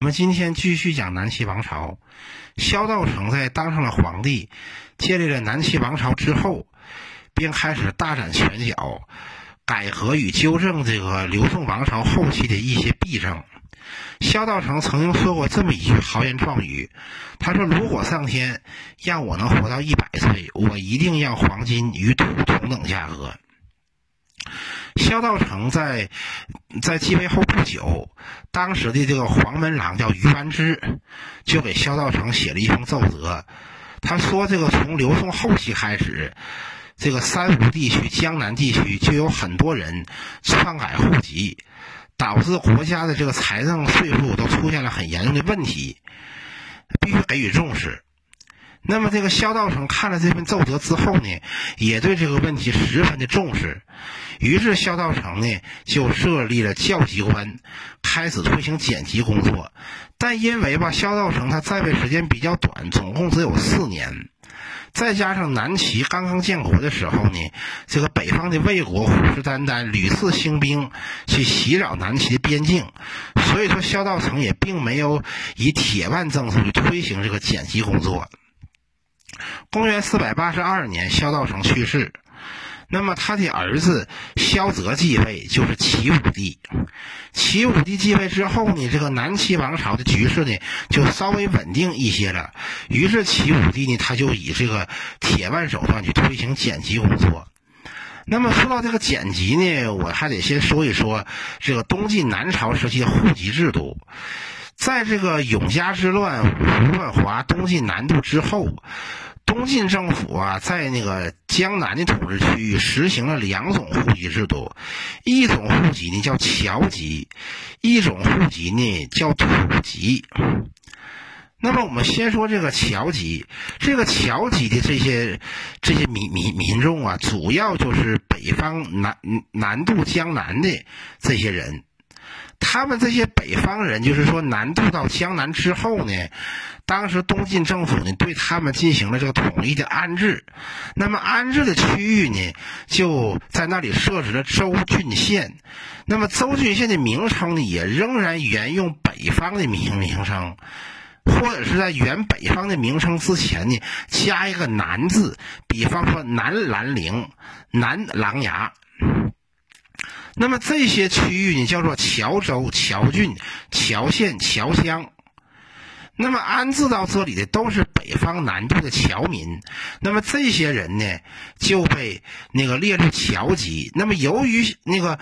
我们今天继续讲南齐王朝。萧道成在当上了皇帝，建立了南齐王朝之后，便开始大展拳脚，改革与纠正这个刘宋王朝后期的一些弊政。萧道成曾经说过这么一句豪言壮语：“他说，如果上天让我能活到一百岁，我一定让黄金与土同等价格。”萧道成在在继位后不久，当时的这个黄门郎叫于完之，就给萧道成写了一封奏折。他说：“这个从刘宋后期开始，这个三吴地区、江南地区就有很多人篡改户籍，导致国家的这个财政税赋都出现了很严重的问题，必须给予重视。”那么，这个萧道成看了这份奏折之后呢，也对这个问题十分的重视。于是，萧道成呢就设立了教籍官，开始推行减籍工作。但因为吧，萧道成他在位时间比较短，总共只有四年，再加上南齐刚刚建国的时候呢，这个北方的魏国虎视眈眈，屡次兴兵去袭扰南齐的边境，所以说萧道成也并没有以铁腕政策去推行这个减籍工作。公元四百八十二年，萧道成去世。那么他的儿子萧泽继位，就是齐武帝。齐武帝继位之后呢，这个南齐王朝的局势呢就稍微稳定一些了。于是齐武帝呢，他就以这个铁腕手段去推行减籍工作。那么说到这个减籍呢，我还得先说一说这个东晋南朝时期的户籍制度。在这个永嘉之乱、胡乱华、东晋南渡之后。东晋政府啊，在那个江南的统治区域实行了两种户籍制度，一种户籍呢叫侨籍，一种户籍呢叫土籍。那么我们先说这个侨籍，这个侨籍的这些这些民民民众啊，主要就是北方南南渡江南的这些人。他们这些北方人，就是说南渡到江南之后呢，当时东晋政府呢对他们进行了这个统一的安置。那么安置的区域呢，就在那里设置了州郡县。那么州郡县的名称呢，也仍然沿用北方的名名称，或者是在原北方的名称之前呢加一个南字，比方说南兰陵、南琅琊。那么这些区域呢，叫做侨州、侨郡、侨县、侨乡。那么安置到这里的都是北方南渡的侨民。那么这些人呢，就被那个列入侨籍。那么由于那个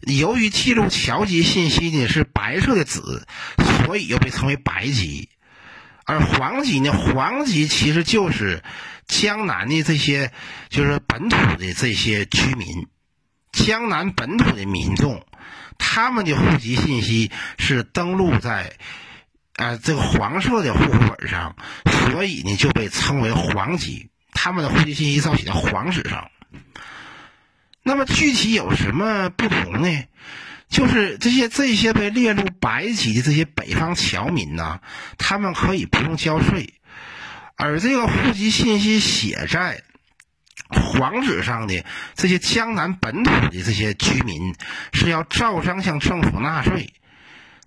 由于记录侨籍信息呢是白色的纸，所以又被称为白籍。而黄籍呢，黄籍其实就是江南的这些就是本土的这些居民。江南本土的民众，他们的户籍信息是登录在，呃，这个黄色的户口本上，所以呢就被称为黄籍。他们的户籍信息照写在黄纸上。那么具体有什么不同呢？就是这些这些被列入白籍的这些北方侨民呢，他们可以不用交税，而这个户籍信息写在。皇纸上的这些江南本土的这些居民是要照章向政府纳税。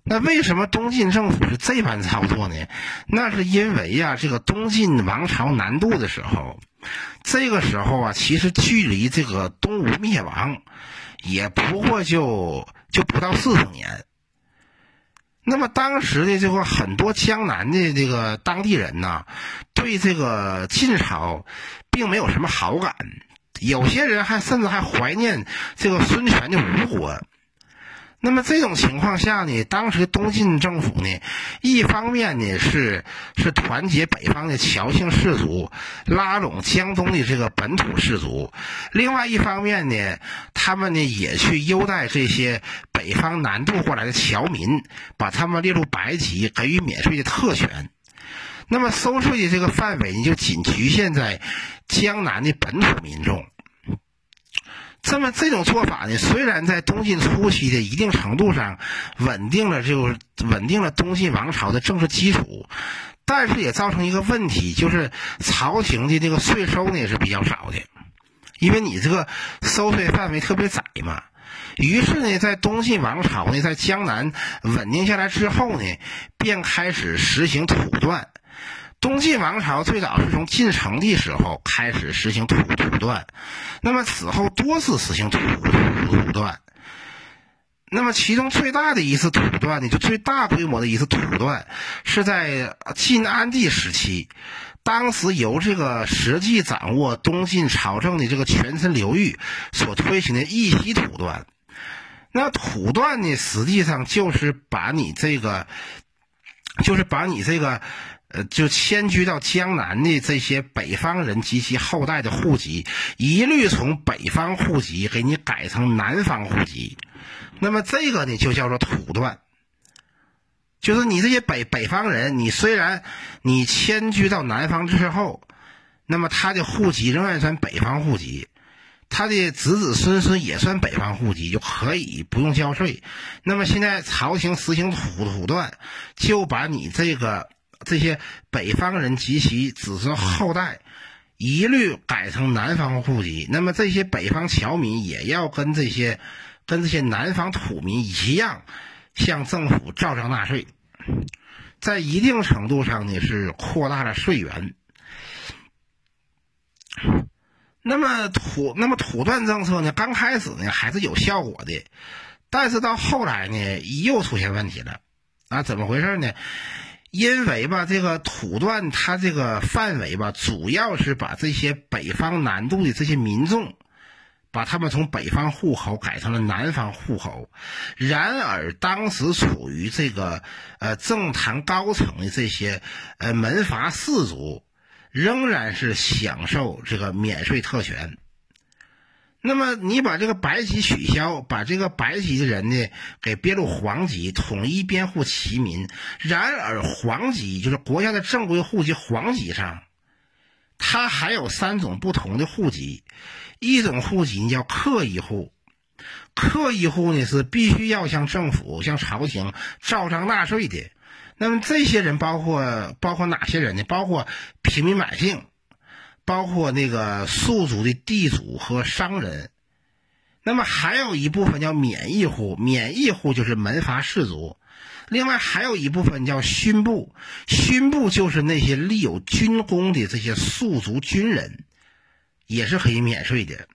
那为什么东晋政府是这般操作呢？那是因为呀，这个东晋王朝南渡的时候，这个时候啊，其实距离这个东吴灭亡也不过就就不到四十年。那么当时的这个很多江南的这个当地人呢，对这个晋朝并没有什么好感，有些人还甚至还怀念这个孙权的吴国。那么这种情况下呢，当时东晋政府呢，一方面呢是是团结北方的侨姓氏族，拉拢江东的这个本土氏族；另外一方面呢，他们呢也去优待这些北方南渡过来的侨民，把他们列入白籍，给予免税的特权。那么收税的这个范围呢，就仅局限在江南的本土民众。这么这种做法呢，虽然在东晋初期的一定程度上稳定了，就稳定了东晋王朝的政治基础，但是也造成一个问题，就是朝廷的这个税收呢也是比较少的，因为你这个收税范围特别窄嘛。于是呢，在东晋王朝呢，在江南稳定下来之后呢，便开始实行土断。东晋王朝最早是从晋成帝时候开始实行土土断，那么此后多次实行土土断。那么其中最大的一次土断呢，就最大规模的一次土断，是在晋安帝时期。当时由这个实际掌握东晋朝政的这个权臣刘裕所推行的义熙土断，那土断呢，实际上就是把你这个，就是把你这个，呃，就迁居到江南的这些北方人及其后代的户籍，一律从北方户籍给你改成南方户籍。那么这个呢，就叫做土断。就是你这些北北方人，你虽然你迁居到南方之后，那么他的户籍仍然算北方户籍，他的子子孙孙也算北方户籍，就可以不用交税。那么现在朝廷实行土土断，就把你这个这些北方人及其子孙后代一律改成南方户籍。那么这些北方侨民也要跟这些跟这些南方土民一样。向政府照章纳税，在一定程度上呢是扩大了税源。那么土那么土断政策呢，刚开始呢还是有效果的，但是到后来呢又出现问题了。啊，怎么回事呢？因为吧，这个土断它这个范围吧，主要是把这些北方南渡的这些民众。把他们从北方户口改成了南方户口，然而当时处于这个呃政坛高层的这些呃门阀士族，仍然是享受这个免税特权。那么你把这个白籍取消，把这个白籍的人呢给编入黄籍，统一编户齐民。然而黄籍就是国家的正规户籍，黄籍上，它还有三种不同的户籍。一种户籍叫客一户，客一户呢是必须要向政府、向朝廷照章纳税的。那么这些人包括包括哪些人呢？包括平民百姓，包括那个庶族的地主和商人。那么还有一部分叫免役户，免役户就是门阀士族。另外还有一部分叫勋部，勋部就是那些立有军功的这些庶族军人。也是可以免税的，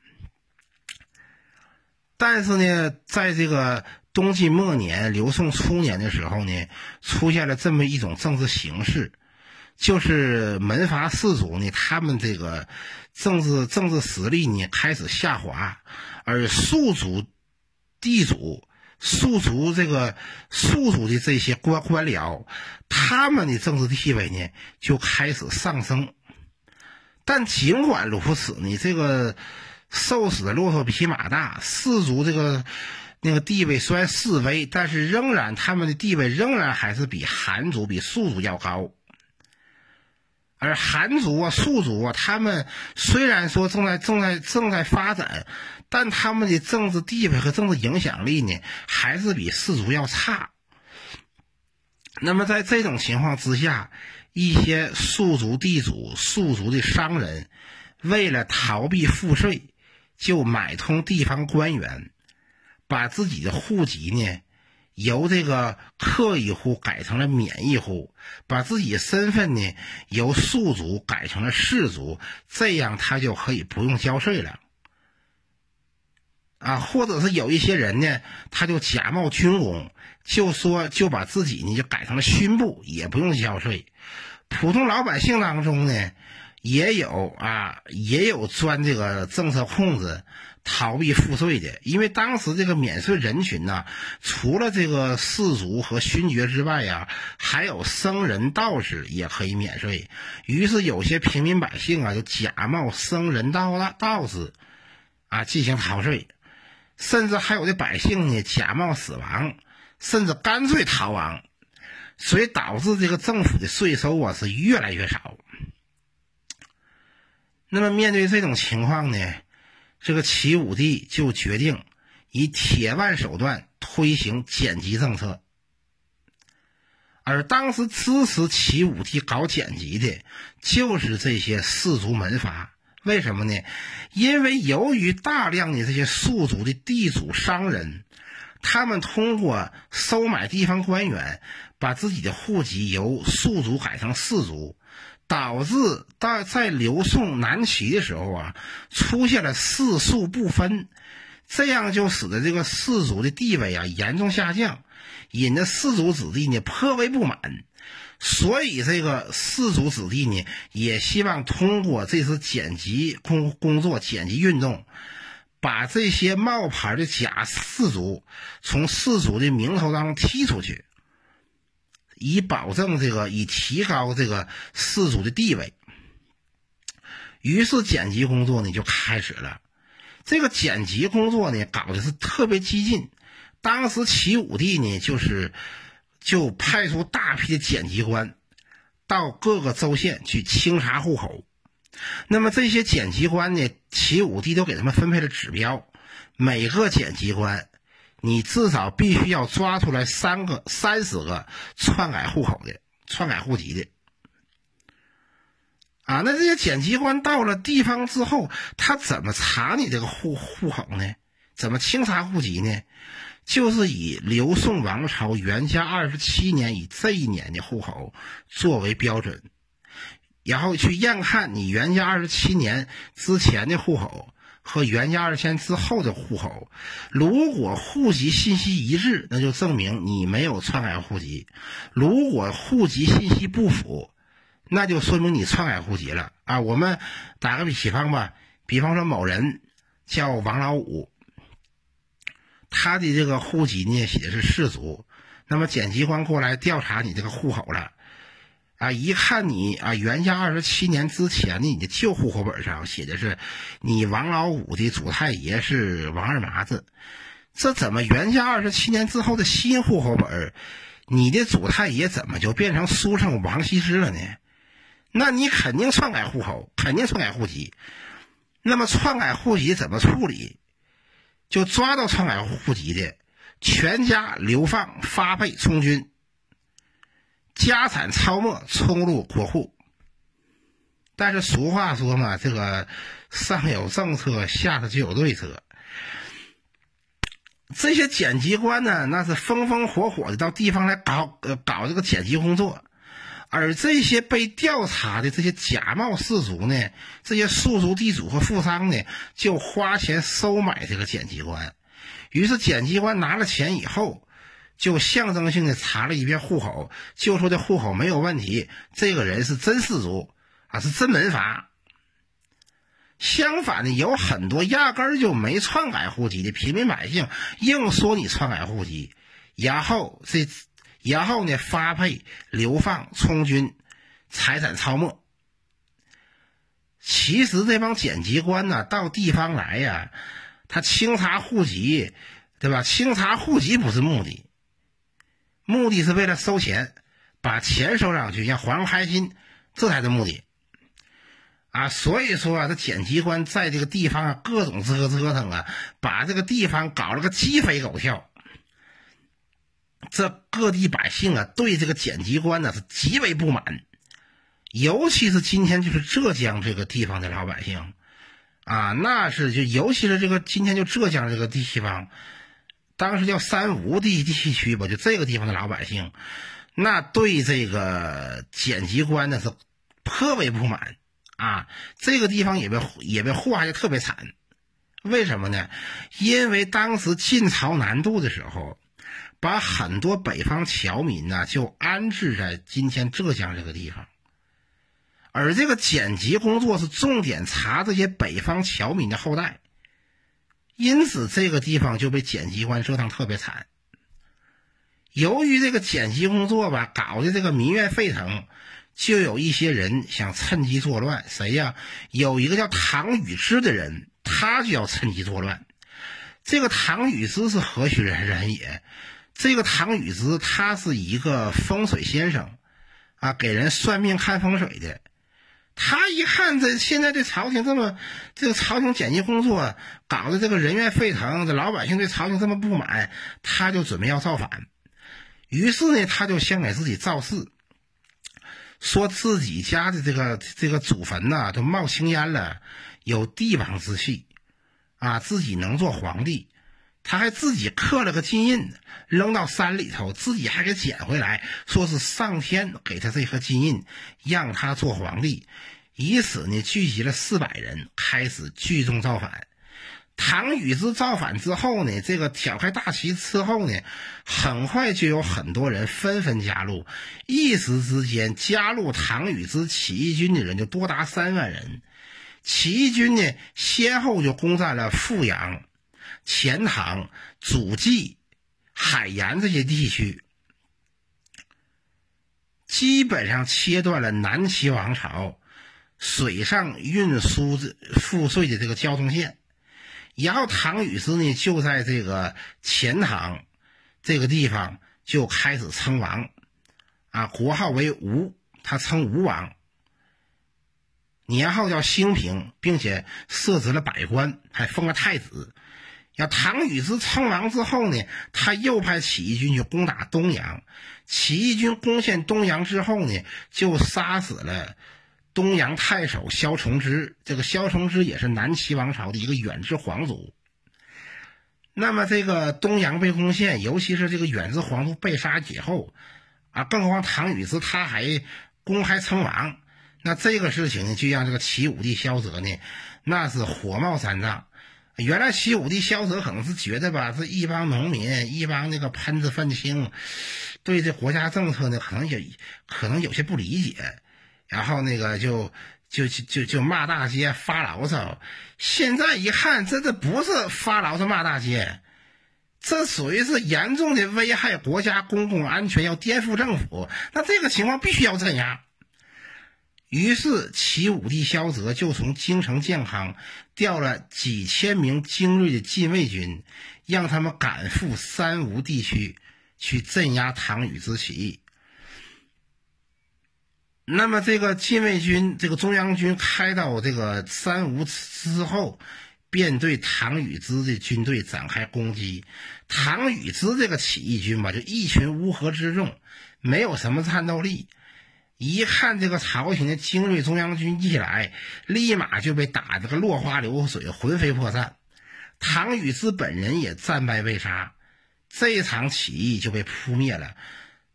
但是呢，在这个东晋末年、刘宋初年的时候呢，出现了这么一种政治形势，就是门阀士族呢，他们这个政治政治实力呢开始下滑，而庶族、地主、庶族这个庶族的这些官官僚，他们的政治地位呢就开始上升。但尽管如此，呢这个瘦死的骆驼比马大，士族这个那个地位虽然示威，但是仍然他们的地位仍然还是比韩族、比庶族要高。而韩族啊、庶族啊，他们虽然说正在正在正在发展，但他们的政治地位和政治影响力呢，还是比士族要差。那么在这种情况之下。一些庶族地主、庶族的商人，为了逃避赋税，就买通地方官员，把自己的户籍呢由这个客一户改成了免役户，把自己身份呢由庶族改成了士族，这样他就可以不用交税了。啊，或者是有一些人呢，他就假冒军功，就说就把自己呢就改成了勋部，也不用交税。普通老百姓当中呢，也有啊，也有钻这个政策空子逃避赋税的。因为当时这个免税人群呢，除了这个士族和勋爵之外呀，还有僧人道士也可以免税。于是有些平民百姓啊，就假冒僧人道道道士啊进行逃税，甚至还有的百姓呢假冒死亡，甚至干脆逃亡。所以导致这个政府的税收啊是越来越少。那么面对这种情况呢，这个齐武帝就决定以铁腕手段推行减籍政策。而当时支持齐武帝搞减籍的，就是这些士族门阀。为什么呢？因为由于大量的这些宿族的地主商人，他们通过收买地方官员，把自己的户籍由庶族改成氏族，导致在在刘宋南齐的时候啊，出现了世庶不分，这样就使得这个氏族的地位啊严重下降，引得氏族子弟呢颇为不满。所以，这个氏族子弟呢，也希望通过这次剪辑工工作、剪辑运动，把这些冒牌的假氏族从氏族的名头当中踢出去，以保证这个，以提高这个氏族的地位。于是，剪辑工作呢就开始了。这个剪辑工作呢，搞的是特别激进。当时，齐武帝呢，就是。就派出大批的剪辑官到各个州县去清查户口。那么这些剪辑官呢，齐武帝都给他们分配了指标，每个剪辑官，你至少必须要抓出来三个、三十个篡改户口的、篡改户籍的。啊，那这些检辑官到了地方之后，他怎么查你这个户户口呢？怎么清查户籍呢？就是以刘宋王朝元嘉二十七年以这一年的户口作为标准，然后去验看你元嘉二十七年之前的户口和原价二千之后的户口，如果户籍信息一致，那就证明你没有篡改户籍；如果户籍信息不符，那就说明你篡改户籍了啊！我们打个比方吧，比方说某人叫王老五。他的这个户籍呢写的是氏族，那么检机关过来调查你这个户口了，啊，一看你啊，元嘉二十七年之前的你的旧户口本上写的是你王老五的祖太爷是王二麻子，这怎么元嘉二十七年之后的新户口本，你的祖太爷怎么就变成书生王羲之了呢？那你肯定篡改户口，肯定篡改户籍，那么篡改户籍怎么处理？就抓到篡改户籍的，全家流放发配充军，家产超没充入国库。但是俗话说嘛，这个上有政策，下头就有对策。这些检辑官呢，那是风风火火的到地方来搞呃搞这个检辑工作。而这些被调查的这些假冒士族呢，这些庶族地主和富商呢，就花钱收买这个检机关。于是检机关拿了钱以后，就象征性的查了一遍户口，就说这户口没有问题，这个人是真氏族啊，是真门阀。相反的，有很多压根儿就没篡改户籍的平民百姓，硬说你篡改户籍，然后这。然后呢，发配、流放、充军，财产抄没。其实这帮检级官呢，到地方来呀，他清查户籍，对吧？清查户籍不是目的，目的是为了收钱，把钱收上去，让皇上开心，这才是目的。啊，所以说啊，这检级官在这个地方啊，各种折折腾啊，把这个地方搞了个鸡飞狗跳。这各地百姓啊，对这个检机关呢是极为不满，尤其是今天就是浙江这个地方的老百姓，啊，那是就尤其是这个今天就浙江这个地方，当时叫三吴地地区吧，就这个地方的老百姓，那对这个检机关呢是颇为不满啊，这个地方也被也被祸害的特别惨，为什么呢？因为当时晋朝南渡的时候。把很多北方侨民呢，就安置在今天浙江这个地方，而这个检辑工作是重点查这些北方侨民的后代，因此这个地方就被检辑官折腾特别惨。由于这个检辑工作吧，搞得这个民怨沸腾，就有一些人想趁机作乱。谁呀？有一个叫唐禹之的人，他就要趁机作乱。这个唐禹之是何许人人也？这个唐禹之，他是一个风水先生，啊，给人算命看风水的。他一看这现在这朝廷这么，这个朝廷检辑工作搞得这个人怨沸腾，这老百姓对朝廷这么不满，他就准备要造反。于是呢，他就先给自己造势，说自己家的这个这个祖坟呐都冒青烟了，有帝王之气，啊，自己能做皇帝。他还自己刻了个金印，扔到山里头，自己还给捡回来，说是上天给他这颗金印，让他做皇帝。以此呢，聚集了四百人，开始聚众造反。唐禹之造反之后呢，这个挑开大旗之后呢，很快就有很多人纷纷加入，一时之间加入唐禹之起义军的人就多达三万人。起义军呢，先后就攻占了阜阳。钱塘、祖济、海盐这些地区，基本上切断了南齐王朝水上运输赋税的这个交通线。然后唐禹之呢，就在这个钱塘这个地方就开始称王，啊，国号为吴，他称吴王，年号叫兴平，并且设置了百官，还封了太子。要唐禹之称王之后呢，他又派起义军去攻打东阳。起义军攻陷东阳之后呢，就杀死了东阳太守萧崇之。这个萧崇之也是南齐王朝的一个远支皇族。那么这个东阳被攻陷，尤其是这个远支皇族被杀以后，啊，更何况唐禹之他还公开称王，那这个事情，就让这个齐武帝萧泽呢，那是火冒三丈。原来齐武帝萧泽可能是觉得吧，这一帮农民，一帮那个喷子愤青，对这国家政策呢，可能也可能有些不理解，然后那个就就就就就骂大街发牢骚。现在一看，这这不是发牢骚骂大街，这属于是严重的危害国家公共安全，要颠覆政府。那这个情况必须要镇压。于是，齐武帝萧泽就从京城建康调了几千名精锐的禁卫军，让他们赶赴三吴地区去镇压唐禹之起义。那么，这个禁卫军，这个中央军开到这个三吴之后，便对唐禹之的军队展开攻击。唐禹之这个起义军吧，就一群乌合之众，没有什么战斗力。一看这个朝廷的精锐中央军一来，立马就被打得个落花流水、魂飞魄散。唐禹之本人也战败被杀，这场起义就被扑灭了。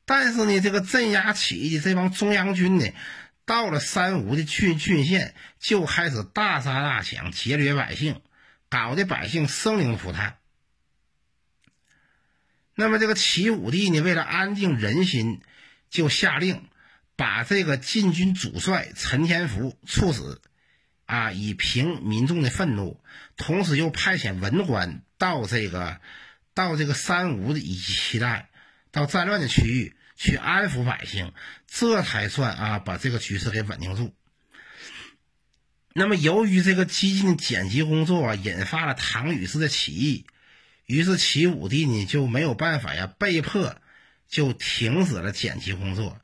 但是呢，这个镇压起义的这帮中央军呢，到了三吴的郡郡县，就开始大杀大抢、劫掠百姓，搞得百姓生灵涂炭。那么这个齐武帝呢，为了安定人心，就下令。把这个禁军主帅陈天福处死，啊，以平民众的愤怒。同时又派遣文官到这个到这个三吴的一带，到战乱的区域去安抚百姓，这才算啊把这个局势给稳定住。那么，由于这个激进的剪辑工作啊，引发了唐禹之的起义，于是齐武帝呢就没有办法呀，被迫就停止了剪辑工作。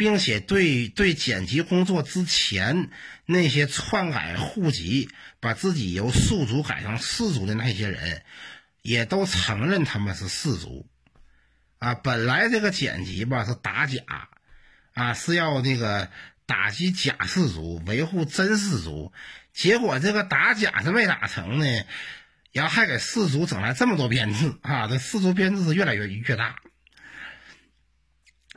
并且对对剪辑工作之前那些篡改户籍、把自己由庶族改成士族的那些人，也都承认他们是士族。啊，本来这个剪辑吧是打假，啊是要那个打击假士族，维护真士族。结果这个打假是没打成呢，然后还给士族整来这么多编制啊，这士族编制是越来越越大。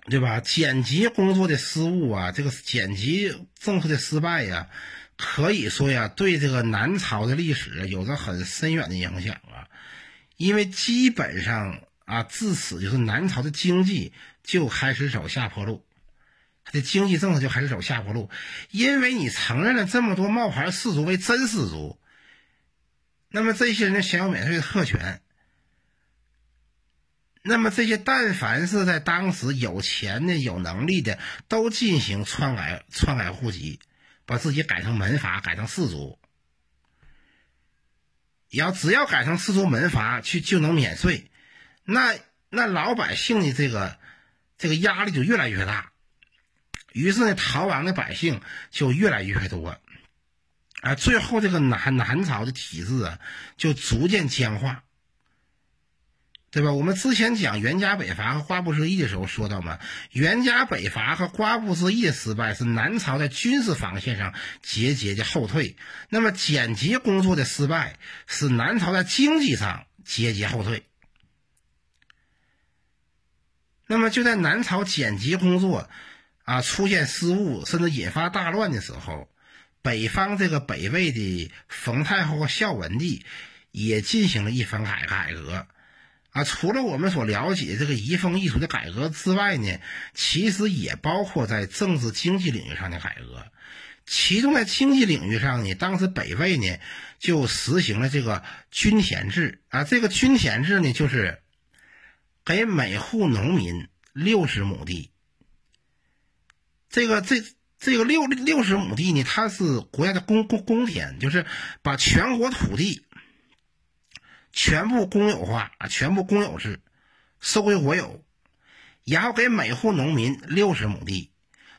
对吧？剪辑工作的失误啊，这个剪辑政策的失败呀，可以说呀，对这个南朝的历史有着很深远的影响啊。因为基本上啊，自此就是南朝的经济就开始走下坡路，它的经济政策就开始走下坡路。因为你承认了这么多冒牌士族为真士族，那么这些人享有免税的特权。那么这些，但凡是在当时有钱的、有能力的，都进行篡改、篡改户籍，把自己改成门阀、改成士族。要只要改成士族门阀，去就能免税。那那老百姓的这个这个压力就越来越大，于是呢，逃亡的百姓就越来越多。啊，最后这个南南朝的体制啊，就逐渐僵化。对吧？我们之前讲袁家北伐和瓜埠之役的时候说到嘛，袁家北伐和瓜埠之役的失败是南朝在军事防线上节节的后退，那么剪辑工作的失败是南朝在经济上节节后退。那么就在南朝剪辑工作啊出现失误，甚至引发大乱的时候，北方这个北魏的冯太后和孝文帝也进行了一番改改革。啊，除了我们所了解这个移风易俗的改革之外呢，其实也包括在政治经济领域上的改革。其中在经济领域上呢，当时北魏呢就实行了这个均田制啊。这个均田制呢，就是给每户农民六十亩地。这个这这个六六十亩地呢，它是国家的公公公田，就是把全国土地。全部公有化，全部公有制，收归国有，然后给每户农民六十亩地，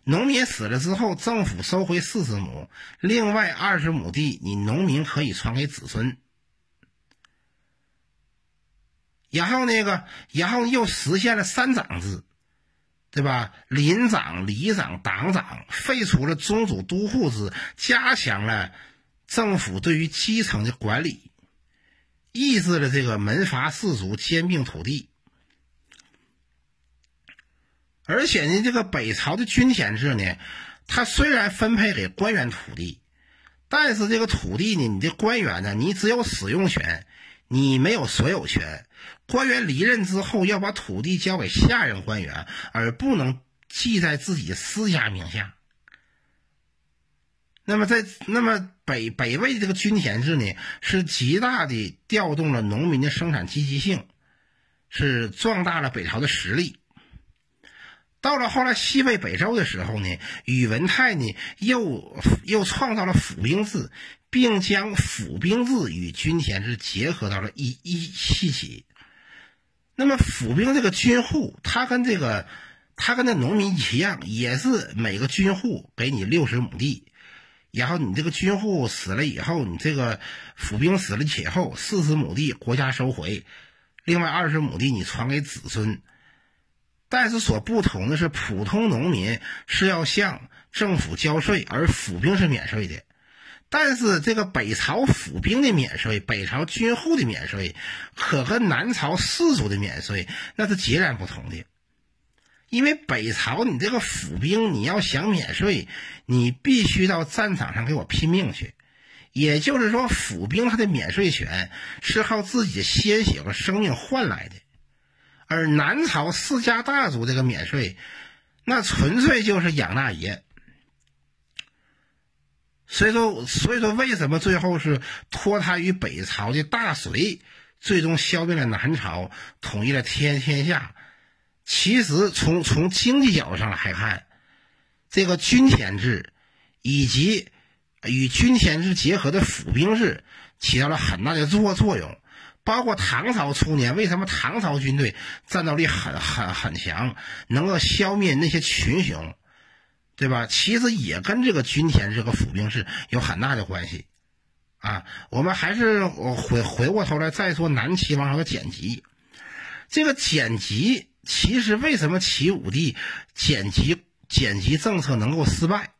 农民死了之后，政府收回四十亩，另外二十亩地你农民可以传给子孙。然后那个，然后又实现了三长制，对吧？林长、里长、党长，废除了宗主都护制，加强了政府对于基层的管理。抑制了这个门阀士族兼并土地，而且呢，这个北朝的均田制呢，它虽然分配给官员土地，但是这个土地呢，你的官员呢，你只有使用权，你没有所有权。官员离任之后，要把土地交给下任官员，而不能记在自己私家名下。那么，在那么北北魏这个均田制呢，是极大的调动了农民的生产积极性，是壮大了北朝的实力。到了后来西魏北周的时候呢，宇文泰呢又又创造了府兵制，并将府兵制与均田制结合到了一一一起。那么府兵这个军户，他跟这个他跟那农民一样，也是每个军户给你六十亩地。然后你这个军户死了以后，你这个府兵死了以后，四十亩地国家收回，另外二十亩地你传给子孙。但是所不同的是，普通农民是要向政府交税，而府兵是免税的。但是这个北朝府兵的免税，北朝军户的免税，可和南朝士族的免税那是截然不同的。因为北朝你这个府兵，你要想免税，你必须到战场上给我拼命去。也就是说，府兵他的免税权是靠自己的鲜血和生命换来的，而南朝世家大族这个免税，那纯粹就是养大爷。所以说，所以说，为什么最后是脱胎于北朝的大隋，最终消灭了南朝，统一了天天下？其实，从从经济角度上来看，这个均田制以及与均田制结合的府兵制起到了很大的作作用。包括唐朝初年，为什么唐朝军队战斗力很很很强，能够消灭那些群雄，对吧？其实也跟这个均田制和府兵制有很大的关系。啊，我们还是回回过头来再说南齐王朝的剪辑，这个剪辑。其实，为什么齐武帝剪辑剪辑政策能够失败？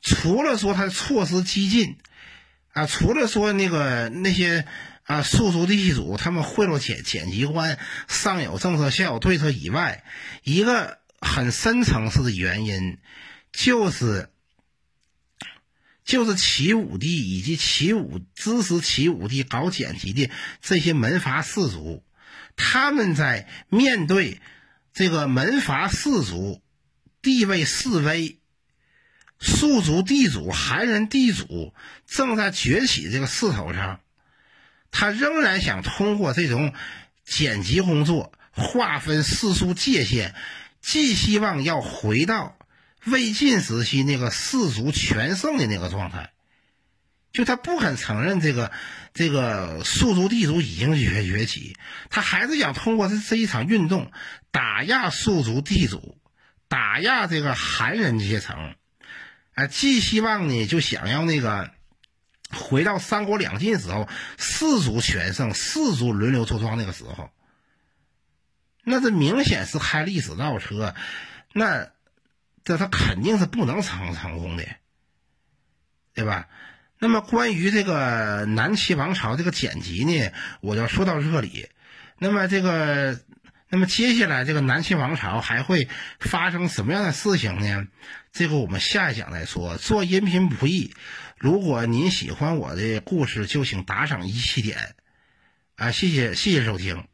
除了说他的措施激进，啊，除了说那个那些啊庶族地主他们贿赂剪剪辑官，上有政策下有对策以外，一个很深层次的原因，就是就是齐武帝以及齐武支持齐武帝搞剪辑的这些门阀士族。他们在面对这个门阀士族地位式微、庶族地主、寒人地主正在崛起这个势头上，他仍然想通过这种剪辑工作划分世俗界限，寄希望要回到魏晋时期那个士族全盛的那个状态。就他不肯承认这个，这个庶族地主已经崛崛起，他还是想通过这这一场运动打压庶族地主，打压这个寒人阶层，啊，既希望呢就想要那个回到三国两晋时候，四族全盛，四族轮流坐庄那个时候，那这明显是开历史倒车，那这他肯定是不能成成功的，对吧？那么关于这个南齐王朝这个剪辑呢，我就说到这里。那么这个，那么接下来这个南齐王朝还会发生什么样的事情呢？这个我们下一讲再说。做音频不易，如果您喜欢我的故事，就请打赏一七点，啊，谢谢谢谢收听。